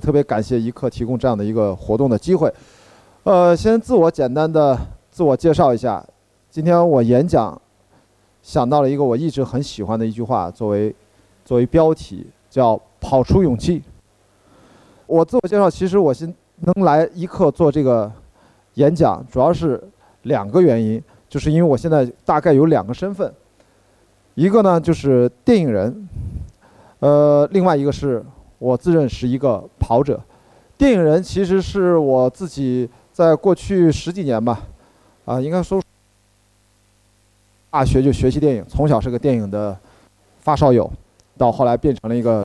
特别感谢一刻提供这样的一个活动的机会。呃，先自我简单的自我介绍一下。今天我演讲想到了一个我一直很喜欢的一句话，作为作为标题，叫“跑出勇气”。我自我介绍，其实我先能来一刻做这个演讲，主要是两个原因，就是因为我现在大概有两个身份，一个呢就是电影人，呃，另外一个是我自认是一个跑者。电影人其实是我自己。在过去十几年吧，啊，应该说，大学就学习电影，从小是个电影的发烧友，到后来变成了一个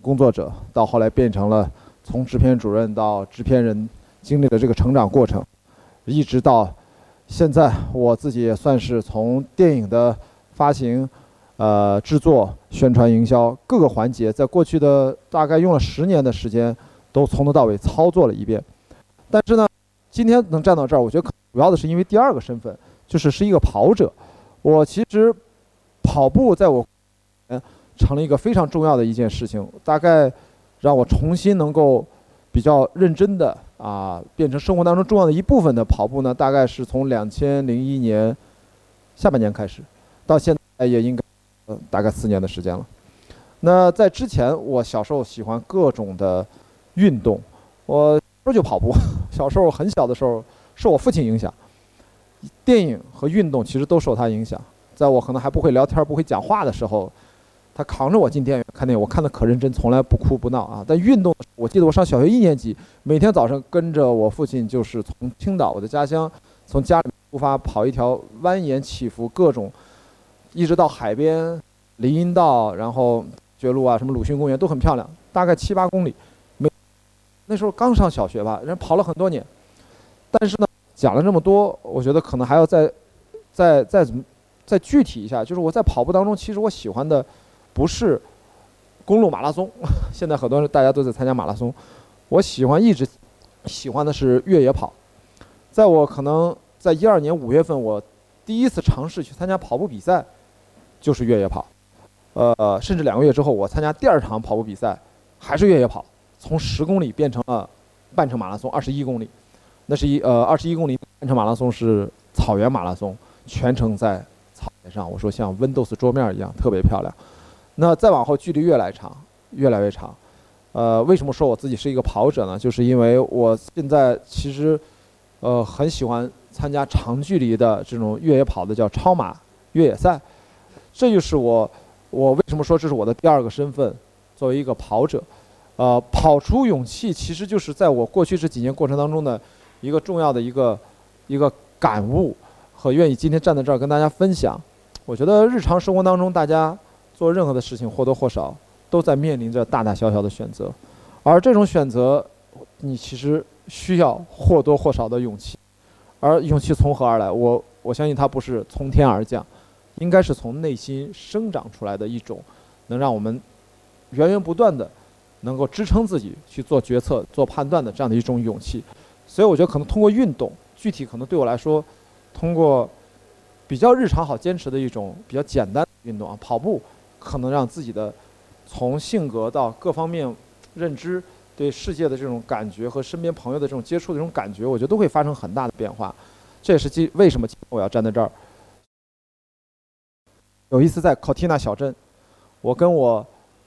工作者，到后来变成了从制片主任到制片人，经历了这个成长过程，一直到现在，我自己也算是从电影的发行、呃制作、宣传、营销各个环节，在过去的大概用了十年的时间，都从头到尾操作了一遍，但是呢。今天能站到这儿，我觉得主要的是因为第二个身份，就是是一个跑者。我其实跑步在我嗯成了一个非常重要的一件事情，大概让我重新能够比较认真的啊变成生活当中重要的一部分的跑步呢，大概是从两千零一年下半年开始，到现在也应该呃大概四年的时间了。那在之前，我小时候喜欢各种的运动，我。说就跑步，小时候很小的时候受我父亲影响，电影和运动其实都受他影响。在我可能还不会聊天、不会讲话的时候，他扛着我进电影院看电影，我看的可认真，从来不哭不闹啊。但运动，我记得我上小学一年级，每天早上跟着我父亲，就是从青岛我的家乡，从家里出发跑一条蜿蜒起伏、各种，一直到海边、林荫道，然后绝路啊，什么鲁迅公园都很漂亮，大概七八公里。没那时候刚上小学吧，人跑了很多年，但是呢，讲了这么多，我觉得可能还要再、再、再怎么、再具体一下。就是我在跑步当中，其实我喜欢的不是公路马拉松，现在很多人大家都在参加马拉松，我喜欢一直喜欢的是越野跑。在我可能在一二年五月份，我第一次尝试去参加跑步比赛，就是越野跑。呃，甚至两个月之后，我参加第二场跑步比赛，还是越野跑。从十公里变成了半程马拉松，二十一公里，那是一呃二十一公里半程马拉松是草原马拉松，全程在草原上。我说像 Windows 桌面一样特别漂亮。那再往后距离越来越长，越来越长。呃，为什么说我自己是一个跑者呢？就是因为我现在其实呃很喜欢参加长距离的这种越野跑的叫超马越野赛。这就是我我为什么说这是我的第二个身份，作为一个跑者。呃，跑出勇气其实就是在我过去这几年过程当中的一个重要的一个一个感悟和愿意今天站在这儿跟大家分享。我觉得日常生活当中，大家做任何的事情或多或少都在面临着大大小小的选择，而这种选择，你其实需要或多或少的勇气。而勇气从何而来？我我相信它不是从天而降，应该是从内心生长出来的一种，能让我们源源不断的。能够支撑自己去做决策、做判断的这样的一种勇气，所以我觉得可能通过运动，具体可能对我来说，通过比较日常好坚持的一种比较简单运动啊，跑步，可能让自己的从性格到各方面认知、对世界的这种感觉和身边朋友的这种接触的这种感觉，我觉得都会发生很大的变化。这也是今为什么我要站在这儿。有一次在考蒂纳小镇，我跟我。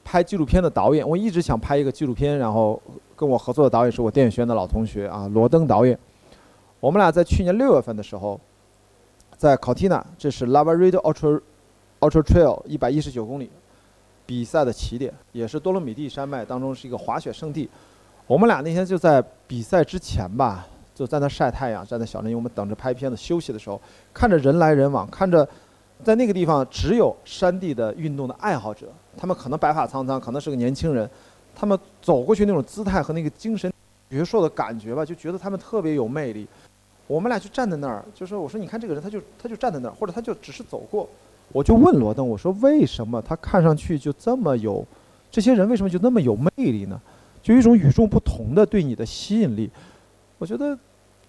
拍纪录片的导演，我一直想拍一个纪录片，然后跟我合作的导演是我电影学院的老同学啊，罗登导演。我们俩在去年六月份的时候，在考蒂纳，这是 Lava Rid Ultra Ultra Trail 一百一十九公里比赛的起点，也是多洛米蒂山脉当中是一个滑雪圣地。我们俩那天就在比赛之前吧，就在那晒太阳，站在小镇，因为我们等着拍片子休息的时候，看着人来人往，看着。在那个地方，只有山地的运动的爱好者，他们可能白发苍苍，可能是个年轻人，他们走过去那种姿态和那个精神矍铄的感觉吧，就觉得他们特别有魅力。我们俩就站在那儿，就说：“我说你看这个人，他就他就站在那儿，或者他就只是走过。”我就问罗登：“我说为什么他看上去就这么有？这些人为什么就那么有魅力呢？就一种与众不同的对你的吸引力。我觉得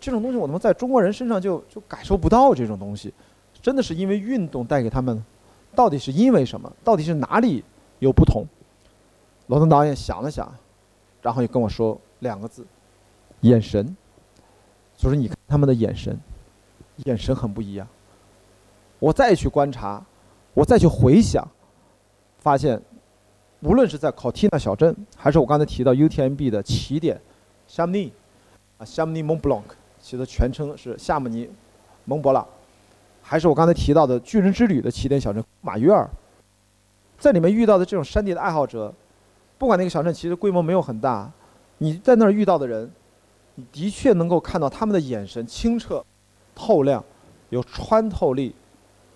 这种东西，我他妈在中国人身上就就感受不到这种东西。”真的是因为运动带给他们，到底是因为什么？到底是哪里有不同？罗登导演想了想，然后也跟我说两个字：眼神。就是你看他们的眼神，眼神很不一样。我再去观察，我再去回想，发现，无论是在考蒂纳小镇，还是我刚才提到 UTMB 的起点，夏姆尼，啊，夏姆尼蒙布朗，其实全称是夏姆尼蒙博朗，还是我刚才提到的巨人之旅的起点小镇马约尔，在里面遇到的这种山地的爱好者，不管那个小镇其实规模没有很大，你在那儿遇到的人。你的确能够看到他们的眼神清澈、透亮、有穿透力，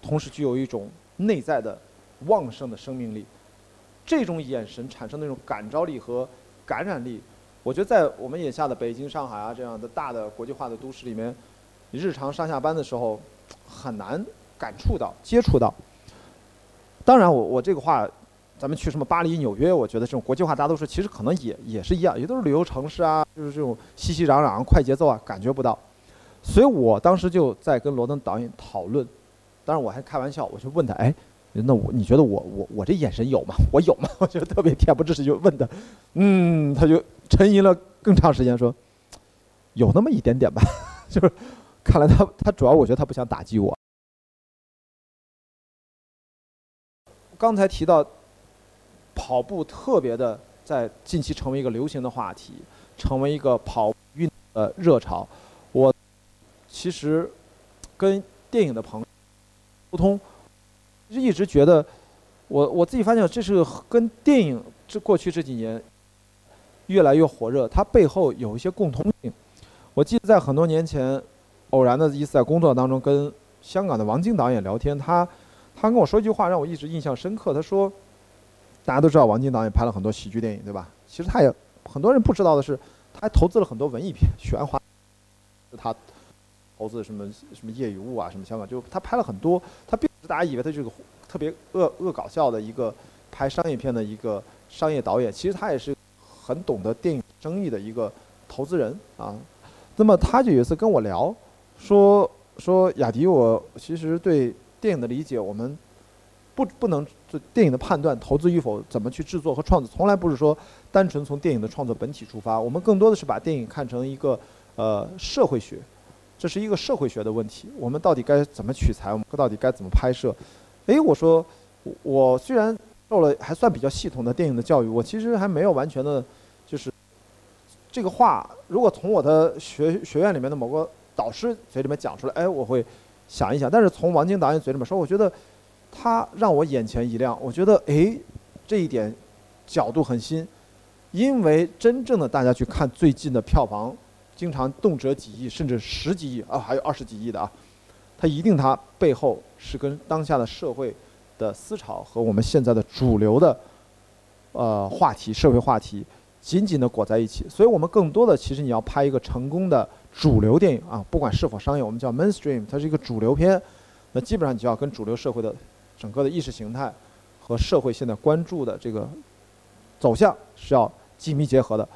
同时具有一种内在的旺盛的生命力。这种眼神产生那种感召力和感染力，我觉得在我们眼下的北京、上海啊这样的大的国际化的都市里面，你日常上下班的时候很难感触到、接触到。当然，我我这个话。咱们去什么巴黎、纽约？我觉得这种国际化大都市其实可能也也是一样，也都是旅游城市啊，就是这种熙熙攘攘、快节奏啊，感觉不到。所以我当时就在跟罗登导演讨论，当然我还开玩笑，我就问他：“哎，那我你觉得我我我这眼神有吗？我有吗？” 我觉得特别恬不知耻，就问他，嗯，他就沉吟了更长时间，说：“有那么一点点吧。”就是看来他他主要我觉得他不想打击我。刚才提到。跑步特别的在近期成为一个流行的话题，成为一个跑运的热潮。我其实跟电影的朋沟通，一直觉得我我自己发现这是跟电影这过去这几年越来越火热，它背后有一些共通性。我记得在很多年前，偶然的一次在工作当中跟香港的王晶导演聊天，他他跟我说一句话让我一直印象深刻，他说。大家都知道王晶导演拍了很多喜剧电影，对吧？其实他也很多人不知道的是，他还投资了很多文艺片、玄幻。他投资什么什么夜与雾啊，什么香港，就他拍了很多。他并不是大家以为他是个特别恶恶搞笑的一个拍商业片的一个商业导演，其实他也是很懂得电影生意的一个投资人啊。那么他就有一次跟我聊，说说雅迪，我其实对电影的理解，我们。不不能就电影的判断，投资与否，怎么去制作和创作，从来不是说单纯从电影的创作本体出发。我们更多的是把电影看成一个呃社会学，这是一个社会学的问题。我们到底该怎么取材？我们到底该怎么拍摄？诶，我说我虽然受了还算比较系统的电影的教育，我其实还没有完全的，就是这个话，如果从我的学学院里面的某个导师嘴里面讲出来，哎，我会想一想。但是从王晶导演嘴里面说，我觉得。他让我眼前一亮，我觉得哎，这一点角度很新，因为真正的大家去看最近的票房，经常动辄几亿，甚至十几亿啊，还有二十几亿的啊，它一定它背后是跟当下的社会的思潮和我们现在的主流的呃话题、社会话题紧紧的裹在一起。所以我们更多的其实你要拍一个成功的主流电影啊，不管是否商业，我们叫 mainstream，它是一个主流片，那基本上你就要跟主流社会的。整个的意识形态和社会现在关注的这个走向是要紧密结合的，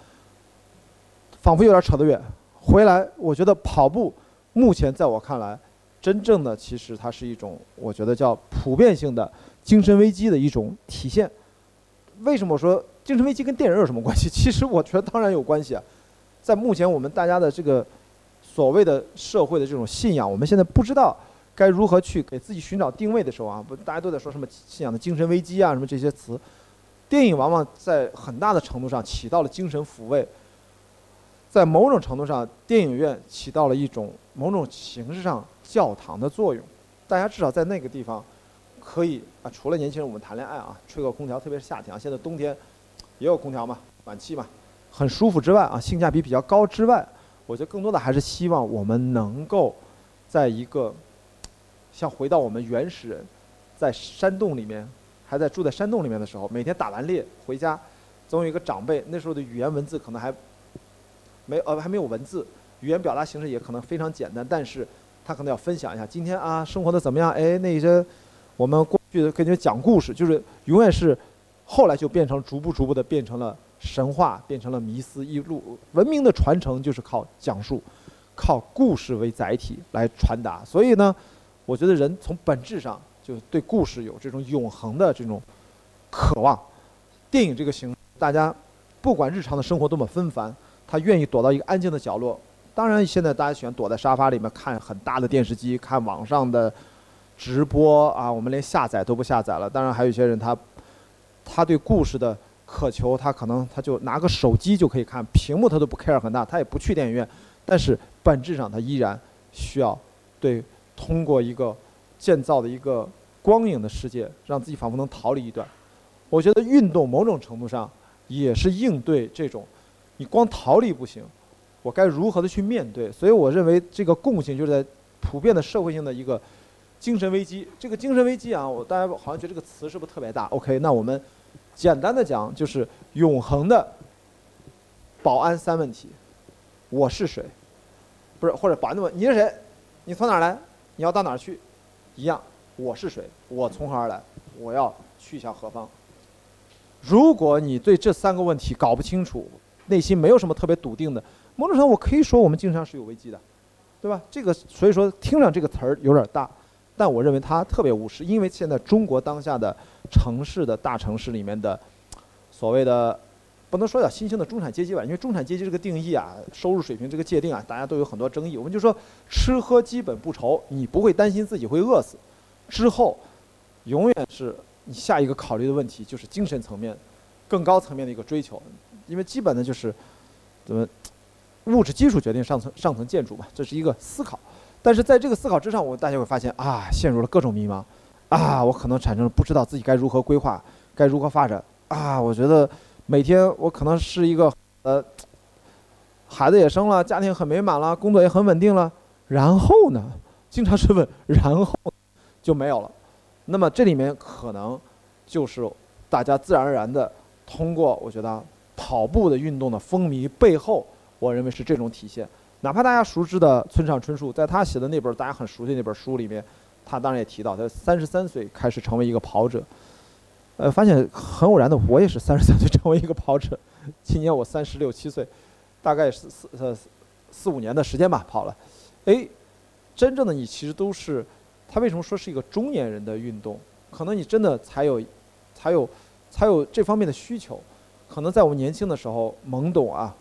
仿佛有点扯得远。回来，我觉得跑步目前在我看来，真正的其实它是一种，我觉得叫普遍性的精神危机的一种体现。为什么说精神危机跟电影有什么关系？其实我觉得当然有关系啊。在目前我们大家的这个所谓的社会的这种信仰，我们现在不知道。该如何去给自己寻找定位的时候啊，不，大家都在说什么信仰的精神危机啊，什么这些词。电影往往在很大的程度上起到了精神抚慰，在某种程度上，电影院起到了一种某种形式上教堂的作用。大家至少在那个地方，可以啊，除了年轻人我们谈恋爱啊，吹个空调，特别是夏天啊，现在冬天也有空调嘛，暖气嘛，很舒服之外啊，性价比比较高之外，我觉得更多的还是希望我们能够在一个。像回到我们原始人，在山洞里面，还在住在山洞里面的时候，每天打完猎回家，总有一个长辈。那时候的语言文字可能还没呃还没有文字，语言表达形式也可能非常简单，但是他可能要分享一下今天啊生活的怎么样？哎，那些我们过去的跟你们讲故事，就是永远是后来就变成逐步逐步的变成了神话，变成了迷思。一路文明的传承就是靠讲述，靠故事为载体来传达。所以呢。我觉得人从本质上就对故事有这种永恒的这种渴望。电影这个形，大家不管日常的生活多么纷繁，他愿意躲到一个安静的角落。当然，现在大家喜欢躲在沙发里面看很大的电视机，看网上的直播啊。我们连下载都不下载了。当然，还有一些人他他对故事的渴求，他可能他就拿个手机就可以看，屏幕他都不 care 很大，他也不去电影院。但是本质上，他依然需要对通过一个建造的一个光影的世界，让自己仿佛能逃离一段。我觉得运动某种程度上也是应对这种，你光逃离不行。我该如何的去面对？所以我认为这个共性就是在普遍的社会性的一个精神危机。这个精神危机啊，我大家好像觉得这个词是不是特别大？OK，那我们简单的讲就是永恒的保安三问题：我是谁？不是或者保安的问你是谁？你从哪儿来？你要到哪儿去？一样，我是谁？我从何而来？我要去向何方？如果你对这三个问题搞不清楚，内心没有什么特别笃定的。某种程度，我可以说我们经常是有危机的，对吧？这个所以说听上这个词儿有点大，但我认为它特别务实，因为现在中国当下的城市的大城市里面的所谓的不能说叫新兴的中产阶级吧，因为中产阶级这个定义啊，收入水平这个界定啊，大家都有很多争议。我们就说吃喝基本不愁，你不会担心自己会饿死，之后永远是你下一个考虑的问题就是精神层面更高层面的一个追求，因为基本的就是怎么。物质基础决定上层上层建筑嘛，这是一个思考。但是在这个思考之上，我大家会发现啊，陷入了各种迷茫，啊，我可能产生了不知道自己该如何规划，该如何发展啊。我觉得每天我可能是一个呃，孩子也生了，家庭很美满了，工作也很稳定了，然后呢，经常是问，然后就没有了。那么这里面可能就是大家自然而然的通过，我觉得跑步的运动的风靡背后。我认为是这种体现，哪怕大家熟知的村上春树，在他写的那本大家很熟悉那本书里面，他当然也提到，他三十三岁开始成为一个跑者，呃，发现很偶然的，我也是三十三岁成为一个跑者，今年我三十六七岁，大概是四呃四五年的时间吧，跑了，哎，真正的你其实都是，他为什么说是一个中年人的运动？可能你真的才有，才有，才有这方面的需求，可能在我们年轻的时候懵懂啊。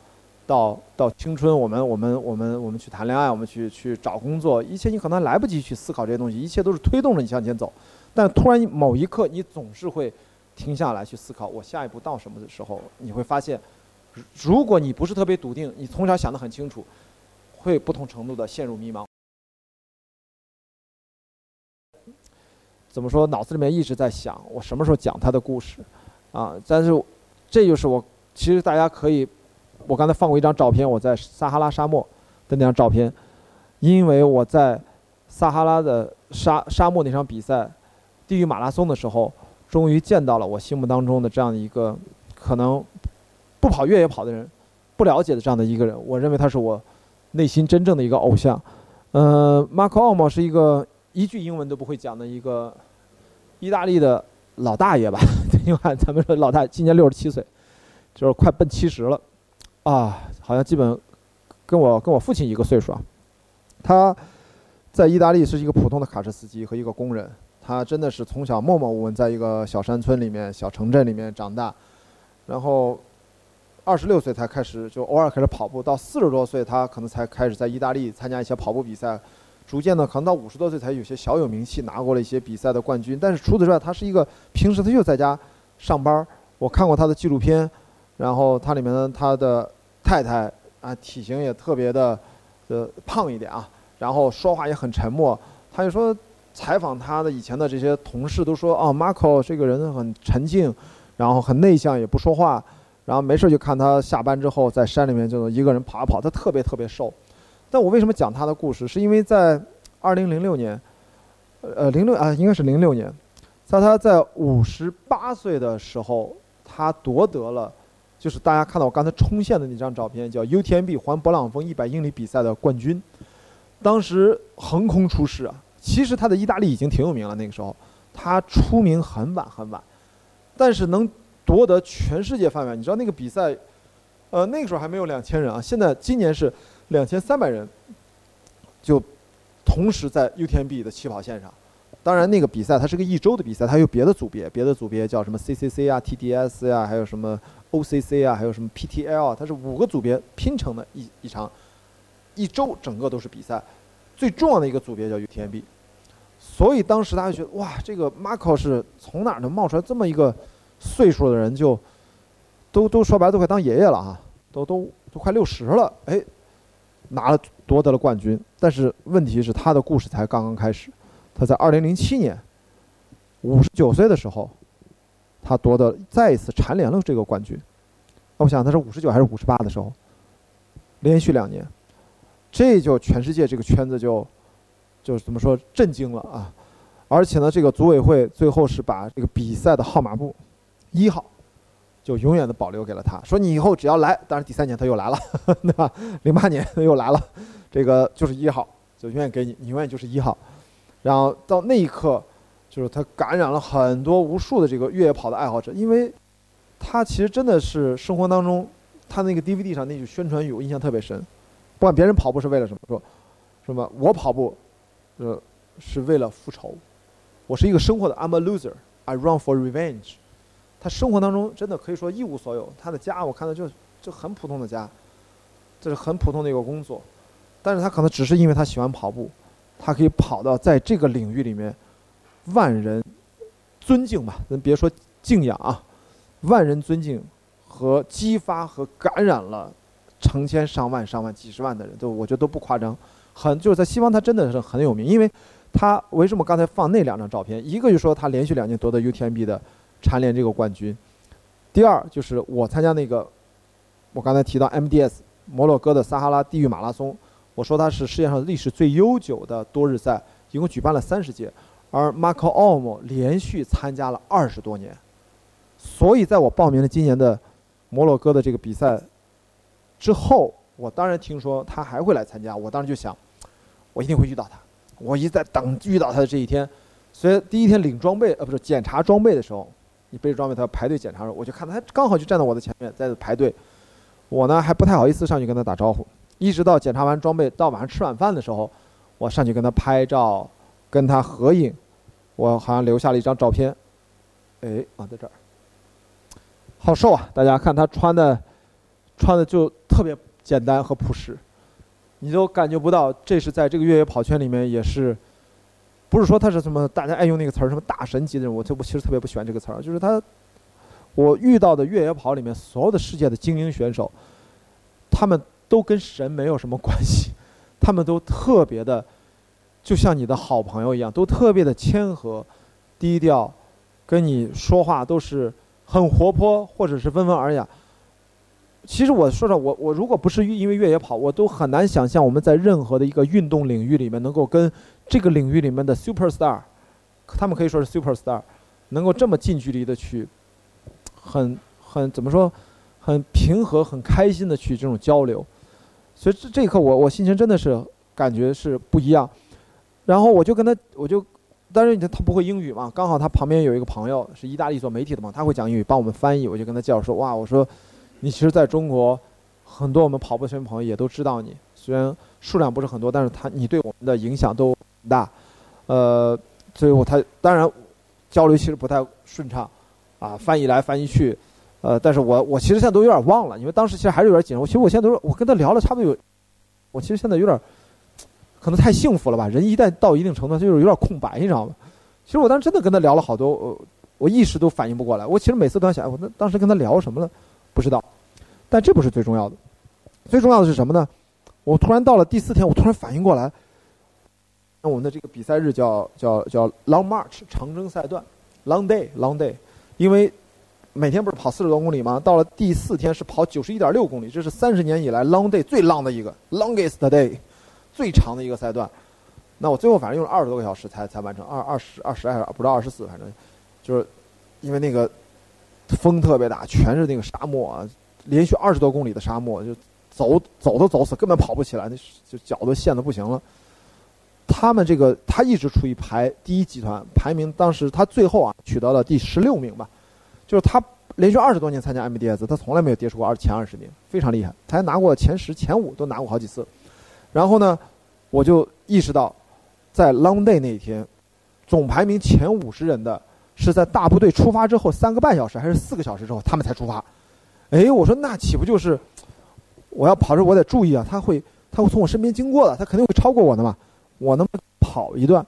到到青春，我们我们我们我们去谈恋爱，我们去去找工作，一切你可能来不及去思考这些东西，一切都是推动着你向前走。但突然某一刻，你总是会停下来去思考，我下一步到什么的时候，你会发现，如果你不是特别笃定，你从小想得很清楚，会不同程度的陷入迷茫。怎么说？脑子里面一直在想，我什么时候讲他的故事，啊？但是这就是我，其实大家可以。我刚才放过一张照片，我在撒哈拉沙漠的那张照片，因为我在撒哈拉的沙沙漠那场比赛，地狱马拉松的时候，终于见到了我心目当中的这样的一个可能不跑越野跑的人，不了解的这样的一个人。我认为他是我内心真正的一个偶像。呃，马可奥莫是一个一句英文都不会讲的一个意大利的老大爷吧？因为咱们说老大今年六十七岁，就是快奔七十了。啊，好像基本跟我跟我父亲一个岁数啊。他在意大利是一个普通的卡车司机和一个工人。他真的是从小默默无闻，在一个小山村里面、小城镇里面长大。然后二十六岁才开始就偶尔开始跑步，到四十多岁他可能才开始在意大利参加一些跑步比赛。逐渐的，可能到五十多岁才有些小有名气，拿过了一些比赛的冠军。但是除此之外，他是一个平时他就在家上班。我看过他的纪录片，然后他里面他的。太太啊，体型也特别的，呃，胖一点啊，然后说话也很沉默。他就说，采访他的以前的这些同事都说，哦，Marco 这个人很沉静，然后很内向，也不说话，然后没事就看他下班之后在山里面就一个人跑一跑。他特别特别瘦。但我为什么讲他的故事？是因为在2006年，呃，零六啊，应该是零六年，在他在五十八岁的时候，他夺得了。就是大家看到我刚才冲线的那张照片，叫 UTMB 环勃朗峰一百英里比赛的冠军，当时横空出世啊！其实他在意大利已经挺有名了，那个时候他出名很晚很晚，但是能夺得全世界范围，你知道那个比赛，呃，那个时候还没有两千人啊，现在今年是两千三百人，就同时在 UTMB 的起跑线上。当然，那个比赛它是个一周的比赛，它有别的组别，别的组别叫什么 CCC 啊、TDS 呀，还有什么。OCC 啊，还有什么 PTL，它是五个组别拼成的一一场，一周整个都是比赛，最重要的一个组别叫 UTMB，所以当时大家觉得哇，这个 Marco 是从哪儿能冒出来这么一个岁数的人，就都都说白了都快当爷爷了啊，都都都快六十了，哎，拿了夺得了冠军，但是问题是他的故事才刚刚开始，他在2007年五十九岁的时候。他夺得再一次蝉联了这个冠军，那我想他是五十九还是五十八的时候，连续两年，这就全世界这个圈子就，就怎么说震惊了啊！而且呢，这个组委会最后是把这个比赛的号码布一号，就永远的保留给了他，说你以后只要来，当然第三年他又来了，对吧？零八年他又来了，这个就是一号，就永远给你，你永远就是一号。然后到那一刻。就是他感染了很多无数的这个越野跑的爱好者，因为，他其实真的是生活当中，他那个 DVD 上那句宣传语我印象特别深，不管别人跑步是为了什么，说，什么我跑步，呃，是为了复仇，我是一个生活的 I'm a loser，I run for revenge。他生活当中真的可以说一无所有，他的家我看到就就很普通的家，这是很普通的一个工作，但是他可能只是因为他喜欢跑步，他可以跑到在这个领域里面。万人尊敬吧，咱别说敬仰啊，万人尊敬和激发和感染了成千上万、上万、几十万的人，都我觉得都不夸张。很就是在西方，他真的是很有名，因为他为什么刚才放那两张照片？一个就说他连续两年夺得 UTMB 的蝉联这个冠军，第二就是我参加那个我刚才提到 MDS 摩洛哥的撒哈拉地狱马拉松，我说它是世界上历史最悠久的多日赛，一共举办了三十届。而 Marco Olmo 连续参加了二十多年，所以在我报名了今年的摩洛哥的这个比赛之后，我当然听说他还会来参加，我当时就想，我一定会遇到他。我一在等遇到他的这一天，所以第一天领装备，呃，不是检查装备的时候，你背着装备他要排队检查的时候，我就看他刚好就站在我的前面在排队，我呢还不太好意思上去跟他打招呼，一直到检查完装备，到晚上吃晚饭的时候，我上去跟他拍照，跟他合影。我好像留下了一张照片，哎，啊，在这儿，好瘦啊！大家看他穿的，穿的就特别简单和朴实，你都感觉不到这是在这个越野跑圈里面也是，不是说他是什么大家爱用那个词儿什么大神级的人，我就我其实特别不喜欢这个词儿，就是他，我遇到的越野跑里面所有的世界的精英选手，他们都跟神没有什么关系，他们都特别的。就像你的好朋友一样，都特别的谦和、低调，跟你说话都是很活泼，或者是温文尔雅。其实我说实话我我如果不是因为越野跑，我都很难想象我们在任何的一个运动领域里面能够跟这个领域里面的 super star，他们可以说是 super star，能够这么近距离的去，很很怎么说，很平和、很开心的去这种交流。所以这这一刻，我我心情真的是感觉是不一样。然后我就跟他，我就，但是他他不会英语嘛，刚好他旁边有一个朋友是意大利做媒体的嘛，他会讲英语，帮我们翻译。我就跟他介绍说，哇，我说，你其实在中国，很多我们跑步圈朋友也都知道你，虽然数量不是很多，但是他你对我们的影响都很大，呃，最后他当然交流其实不太顺畅，啊，翻译来翻译去，呃，但是我我其实现在都有点忘了，因为当时其实还是有点紧张。我其实我现在都是我跟他聊了差不多有，我其实现在有点。可能太幸福了吧？人一旦到一定程度，就是有点空白，你知道吗？其实我当时真的跟他聊了好多，我一时都反应不过来。我其实每次都在想，我那当时跟他聊什么了？不知道。但这不是最重要的，最重要的是什么呢？我突然到了第四天，我突然反应过来，那我们的这个比赛日叫叫叫 Long March 长征赛段，Long Day Long Day，因为每天不是跑四十多公里吗？到了第四天是跑九十一点六公里，这是三十年以来 Long Day 最 long 的一个 Longest Day。最长的一个赛段，那我最后反正用了二十多个小时才才完成，二二十二十还是不到二十四，反正就是因为那个风特别大，全是那个沙漠啊，连续二十多公里的沙漠，就走走都走死，根本跑不起来，那就脚都陷得不行了。他们这个他一直处于排第一集团，排名当时他最后啊取得了第十六名吧，就是他连续二十多年参加 MDS，他从来没有跌出过二前二十名，非常厉害，他还拿过前十、前五都拿过好几次。然后呢，我就意识到，在 Long Day 那一天，总排名前五十人的是在大部队出发之后三个半小时还是四个小时之后他们才出发。哎，我说那岂不就是我要跑着我得注意啊？他会他会从我身边经过的，他肯定会超过我的嘛。我能跑一段，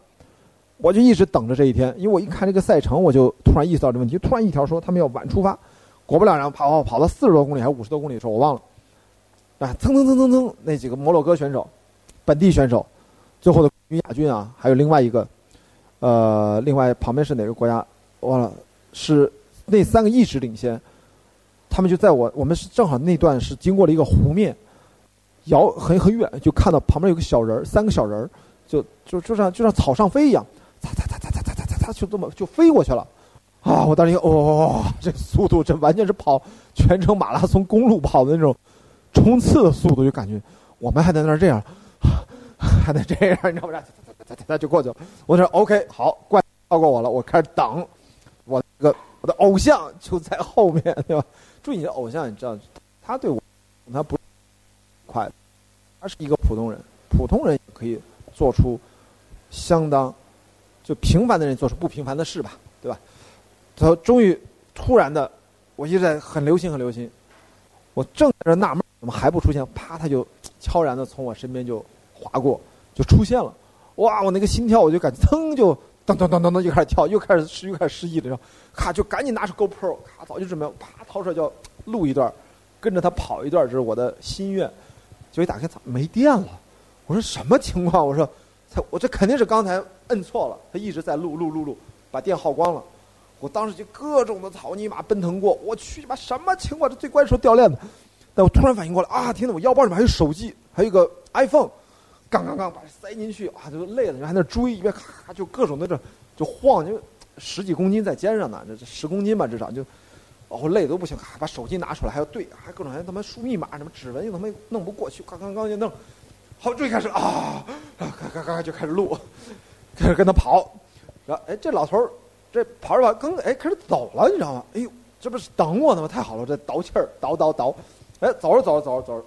我就一直等着这一天，因为我一看这个赛程，我就突然意识到这问题。突然一条说他们要晚出发，果不了，然跑跑跑到四十多公里还是五十多公里的时候，我忘了。啊，蹭蹭蹭蹭蹭，那几个摩洛哥选手，本地选手，最后的亚军啊，还有另外一个，呃，另外旁边是哪个国家？忘了，是那三个一直领先，他们就在我我们是正好那段是经过了一个湖面，遥很很远就看到旁边有个小人儿，三个小人儿，就就就像就像草上飞一样，擦擦擦擦擦擦擦擦，就这么就飞过去了，啊！我当时一哦，这速度这完全是跑全程马拉松公路跑的那种。冲刺的速度就感觉，我们还在那儿这样，还得这样，你知道不？他他他就过去了。我说 OK，好，怪超过我了，我开始等。我个我的偶像就在后面，对吧？注意你的偶像，你知道，他对我，他不快，他是一个普通人，普通人也可以做出相当就平凡的人做出不平凡的事吧，对吧？他终于突然的，我一直在很流行，很流行。我正在这纳闷。怎么还不出现？啪，他就悄然的从我身边就划过，就出现了。哇，我那个心跳，我就感觉噌就噔噔噔噔噔就开始跳，又开始失又开始失忆了，然后咔就赶紧拿出 GoPro，咔早就准备啪掏出来就要录一段，跟着他跑一段，这是我的心愿。就一打开，咋没电了？我说什么情况？我说，他我这肯定是刚才摁错了，他一直在录录录录，把电耗光了。我当时就各种的草泥马奔腾过，我去你妈什么情况？这最关键时候掉链子。但我突然反应过来啊！天哪，我腰包里面还有手机，还有一个 iPhone，刚刚刚把它塞进去啊，就累了，你还在那追，一边咔就各种的这就晃，就十几公斤在肩上呢，这这十公斤吧至少就，哦累都不行，咔把手机拿出来还要对，还各种还他妈输密码，什么指纹又他妈弄不过去，刚刚刚就弄，好终于开始啊，咔咔咔就开始录，开始跟他跑，然后哎这老头儿这跑着跑刚哎开始走了，你知道吗？哎呦这不是等我呢吗？太好了，这倒气儿倒倒倒。哎，走着走着走着走着，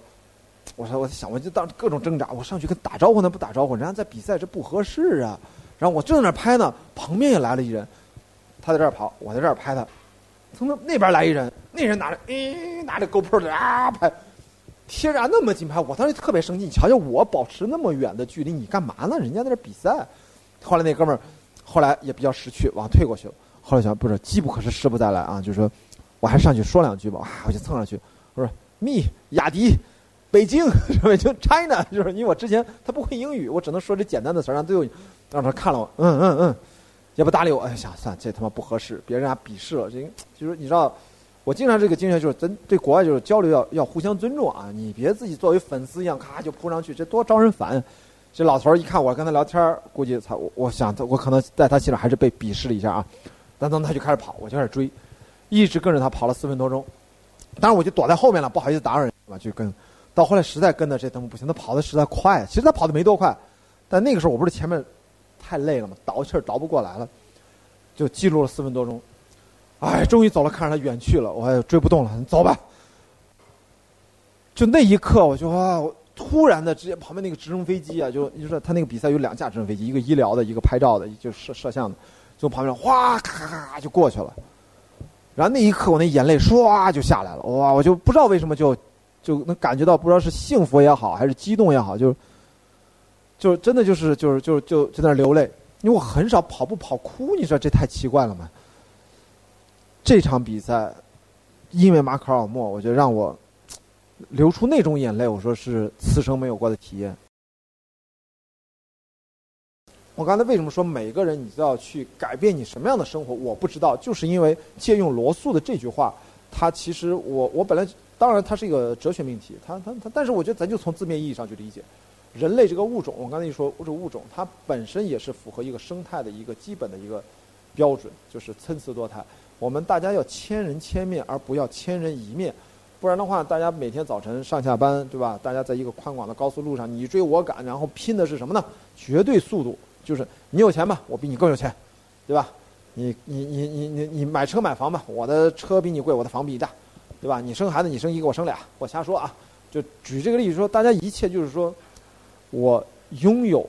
我说我想，我就当各种挣扎，我上去跟打招呼，那不打招呼，人家在比赛，这不合适啊。然后我正在那拍呢，旁边也来了一人，他在这儿跑，我在这儿拍他。从那那边来一人，那人拿着，哎，拿着 GoPro 的啊拍，天然那么近拍，我当时特别生气。你瞧瞧我保持那么远的距离，你干嘛呢？人家在那比赛。后来那哥们儿，后来也比较识趣，往退过去了。后来想，不是机不可失，时不再来啊，就是说，我还上去说两句吧。哇，我就蹭上去，我说。me 雅迪，北京是吧？就 China，就是因为我之前他不会英语，我只能说这简单的词儿，让最后让他看了我，嗯嗯嗯，也不搭理我。哎，想算这他妈不合适，别人家鄙视了。这就是你知道，我经常这个经验就是，咱对国外就是交流要要互相尊重啊，你别自己作为粉丝一样咔就扑上去，这多招人烦。这老头儿一看我跟他聊天估计他我我想他我可能在他心里还是被鄙视了一下啊。噔噔他就开始跑，我就开始追，一直跟着他跑了四分多钟。当然我就躲在后面了，不好意思打扰人嘛，就跟。到后来实在跟的这他妈不行，他跑的实在快。其实他跑的没多快，但那个时候我不是前面太累了嘛，倒气儿倒不过来了，就记录了四分多钟。哎，终于走了，看着他远去了，我也追不动了，走吧。就那一刻，我就啊，突然的，直接旁边那个直升飞机啊，就你说他那个比赛有两架直升飞机，一个医疗的，一个拍照的，就摄摄像的，从旁边哗咔咔咔就过去了。然后那一刻，我那眼泪唰就下来了，哇！我就不知道为什么就，就能感觉到，不知道是幸福也好，还是激动也好，就，就真的就是就是就就在那流泪，因为我很少跑步跑哭，你说这太奇怪了吗？这场比赛，因为马卡尔莫，我觉得让我流出那种眼泪，我说是此生没有过的体验。我刚才为什么说每个人你都要去改变你什么样的生活？我不知道，就是因为借用罗素的这句话，他其实我我本来当然它是一个哲学命题，他他他，但是我觉得咱就从字面意义上去理解，人类这个物种，我刚才一说这物种，它本身也是符合一个生态的一个基本的一个标准，就是参差多态。我们大家要千人千面，而不要千人一面，不然的话，大家每天早晨上下班，对吧？大家在一个宽广的高速路上，你追我赶，然后拼的是什么呢？绝对速度。就是你有钱吧，我比你更有钱，对吧？你你你你你你买车买房吧，我的车比你贵，我的房比你大，对吧？你生孩子，你生一个，我生俩，我瞎说啊。就举这个例子说，大家一切就是说，我拥有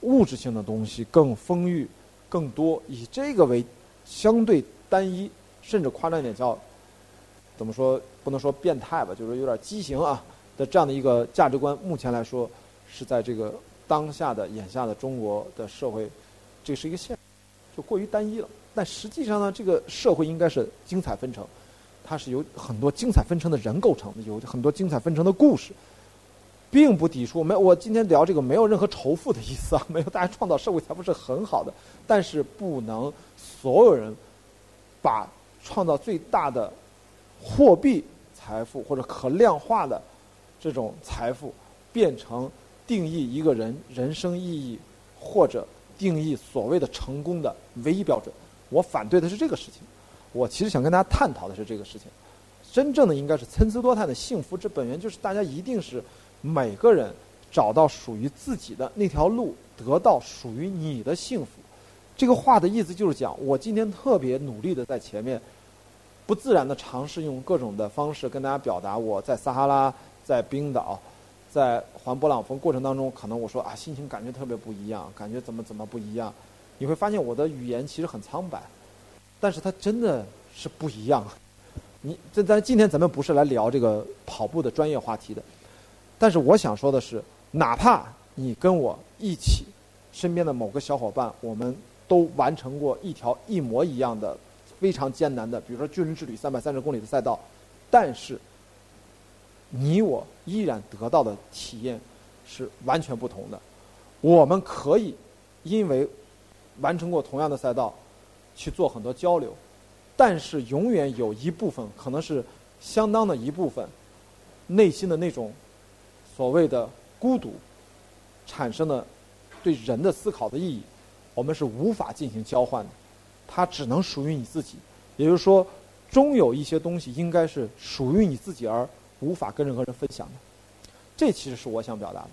物质性的东西更丰裕、更多，以这个为相对单一，甚至夸张一点叫怎么说不能说变态吧，就是有点畸形啊的这样的一个价值观，目前来说是在这个当下的眼下的中国的社会，这是一个现，就过于单一了。但实际上呢，这个社会应该是精彩纷呈，它是由很多精彩纷呈的人构成的，有很多精彩纷呈的故事。并不抵触，没我今天聊这个没有任何仇富的意思啊，没有大家创造社会财富是很好的，但是不能所有人把创造最大的货币财富或者可量化的这种财富变成定义一个人人生意义或者定义所谓的成功的唯一标准。我反对的是这个事情，我其实想跟大家探讨的是这个事情。真正的应该是参差多态的幸福之本源，就是大家一定是。每个人找到属于自己的那条路，得到属于你的幸福。这个话的意思就是讲，我今天特别努力的在前面，不自然的尝试用各种的方式跟大家表达我在撒哈拉、在冰岛、在环勃朗峰过程当中，可能我说啊，心情感觉特别不一样，感觉怎么怎么不一样。你会发现我的语言其实很苍白，但是它真的是不一样。你这咱今天咱们不是来聊这个跑步的专业话题的。但是我想说的是，哪怕你跟我一起，身边的某个小伙伴，我们都完成过一条一模一样的非常艰难的，比如说巨人之旅三百三十公里的赛道，但是你我依然得到的体验是完全不同的。我们可以因为完成过同样的赛道去做很多交流，但是永远有一部分，可能是相当的一部分内心的那种。所谓的孤独产生的对人的思考的意义，我们是无法进行交换的，它只能属于你自己。也就是说，终有一些东西应该是属于你自己而无法跟任何人分享的。这其实是我想表达的。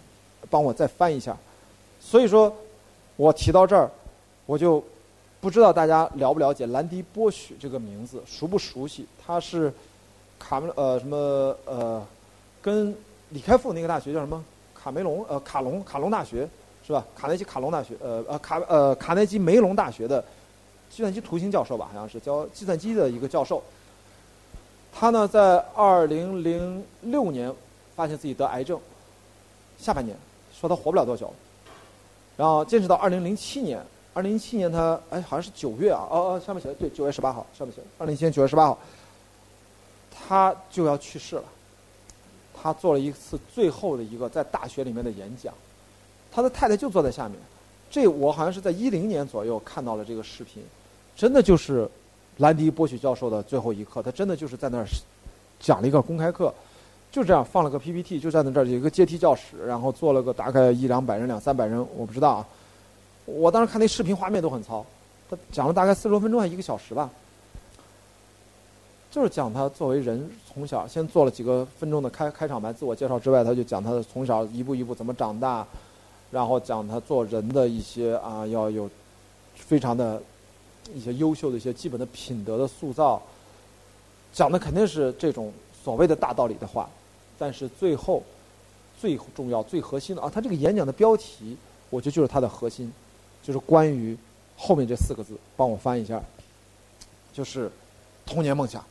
帮我再翻一下。所以说，我提到这儿，我就不知道大家了不了解兰迪波许这个名字，熟不熟悉？他是卡梅呃什么呃跟。李开复那个大学叫什么？卡梅隆呃卡隆卡隆大学是吧？卡内基卡隆大学呃呃卡呃卡内基梅隆大学的计算机图形教授吧，好像是教计算机的一个教授。他呢在二零零六年发现自己得癌症，下半年说他活不了多久，然后坚持到二零零七年，二零零七年他哎好像是九月啊哦哦上面写的对九月十八号上面写的二零一七年九月十八号，他就要去世了。他做了一次最后的一个在大学里面的演讲，他的太太就坐在下面。这我好像是在一零年左右看到了这个视频，真的就是兰迪波许教授的最后一课。他真的就是在那儿讲了一个公开课，就这样放了个 PPT，就站在这儿有一个阶梯教室，然后坐了个大概一两百人、两三百人，我不知道啊。我当时看那视频画面都很糙，他讲了大概四十多分钟还一个小时吧。就是讲他作为人从小先做了几个分钟的开开场白自我介绍之外，他就讲他的从小一步一步怎么长大，然后讲他做人的一些啊要有非常的一些优秀的一些基本的品德的塑造，讲的肯定是这种所谓的大道理的话，但是最后最重要最核心的啊，他这个演讲的标题我觉得就是他的核心，就是关于后面这四个字，帮我翻一下，就是童年梦想。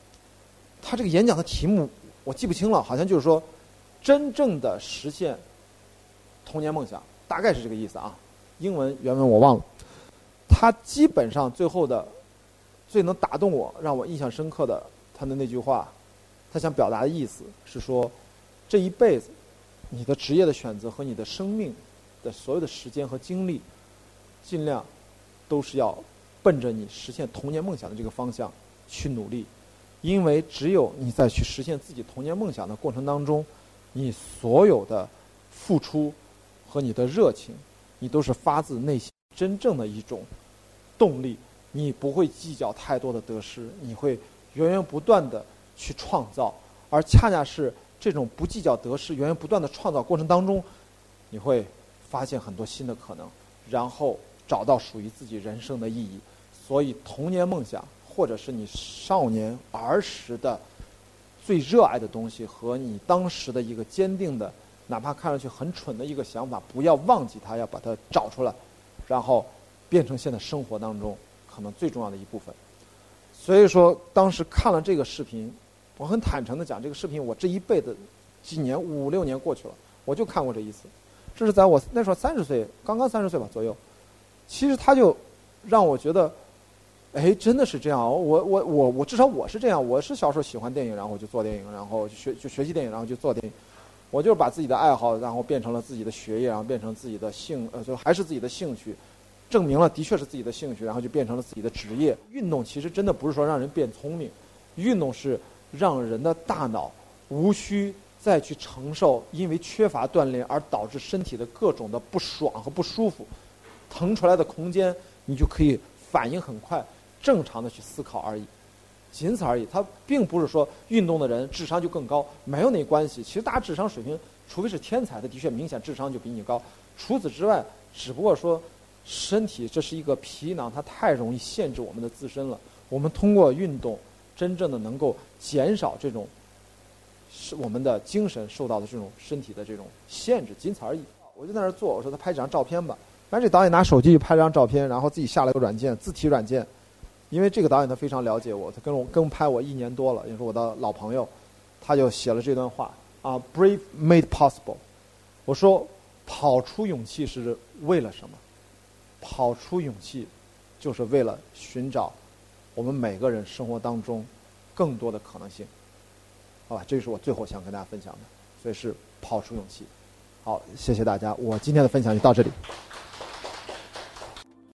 他这个演讲的题目我记不清了，好像就是说，真正的实现童年梦想，大概是这个意思啊。英文原文我忘了。他基本上最后的最能打动我、让我印象深刻的他的那句话，他想表达的意思是说，这一辈子你的职业的选择和你的生命的所有的时间和精力，尽量都是要奔着你实现童年梦想的这个方向去努力。因为只有你在去实现自己童年梦想的过程当中，你所有的付出和你的热情，你都是发自内心真正的一种动力。你不会计较太多的得失，你会源源不断的去创造。而恰恰是这种不计较得失、源源不断的创造过程当中，你会发现很多新的可能，然后找到属于自己人生的意义。所以，童年梦想。或者是你少年儿时的最热爱的东西和你当时的一个坚定的，哪怕看上去很蠢的一个想法，不要忘记它，要把它找出来，然后变成现在生活当中可能最重要的一部分。所以说，当时看了这个视频，我很坦诚的讲，这个视频我这一辈子几年五六年过去了，我就看过这一次。这是在我那时候三十岁，刚刚三十岁吧左右。其实他就让我觉得，哎，真的是这样。我我我我至少我是这样。我是小时候喜欢电影，然后我就做电影，然后就学就学习电影，然后就做电影。我就是把自己的爱好，然后变成了自己的学业，然后变成自己的兴呃，就还是自己的兴趣，证明了的确是自己的兴趣，然后就变成了自己的职业。运动其实真的不是说让人变聪明，运动是让人的大脑无需再去承受因为缺乏锻炼而导致身体的各种的不爽和不舒服。腾出来的空间，你就可以反应很快，正常的去思考而已，仅此而已。它并不是说运动的人智商就更高，没有那关系。其实大家智商水平，除非是天才，他的确明显智商就比你高。除此之外，只不过说身体这是一个皮囊，它太容易限制我们的自身了。我们通过运动，真正的能够减少这种是我们的精神受到的这种身体的这种限制，仅此而已。我就在那儿坐，我说他拍几张照片吧。反正这导演拿手机拍张照片，然后自己下了个软件，字体软件。因为这个导演他非常了解我，他跟我跟拍我一年多了，也是我的老朋友。他就写了这段话啊，Brave made possible。我说，跑出勇气是为了什么？跑出勇气，就是为了寻找我们每个人生活当中更多的可能性。好吧，这是我最后想跟大家分享的，所以是跑出勇气。好，谢谢大家，我今天的分享就到这里。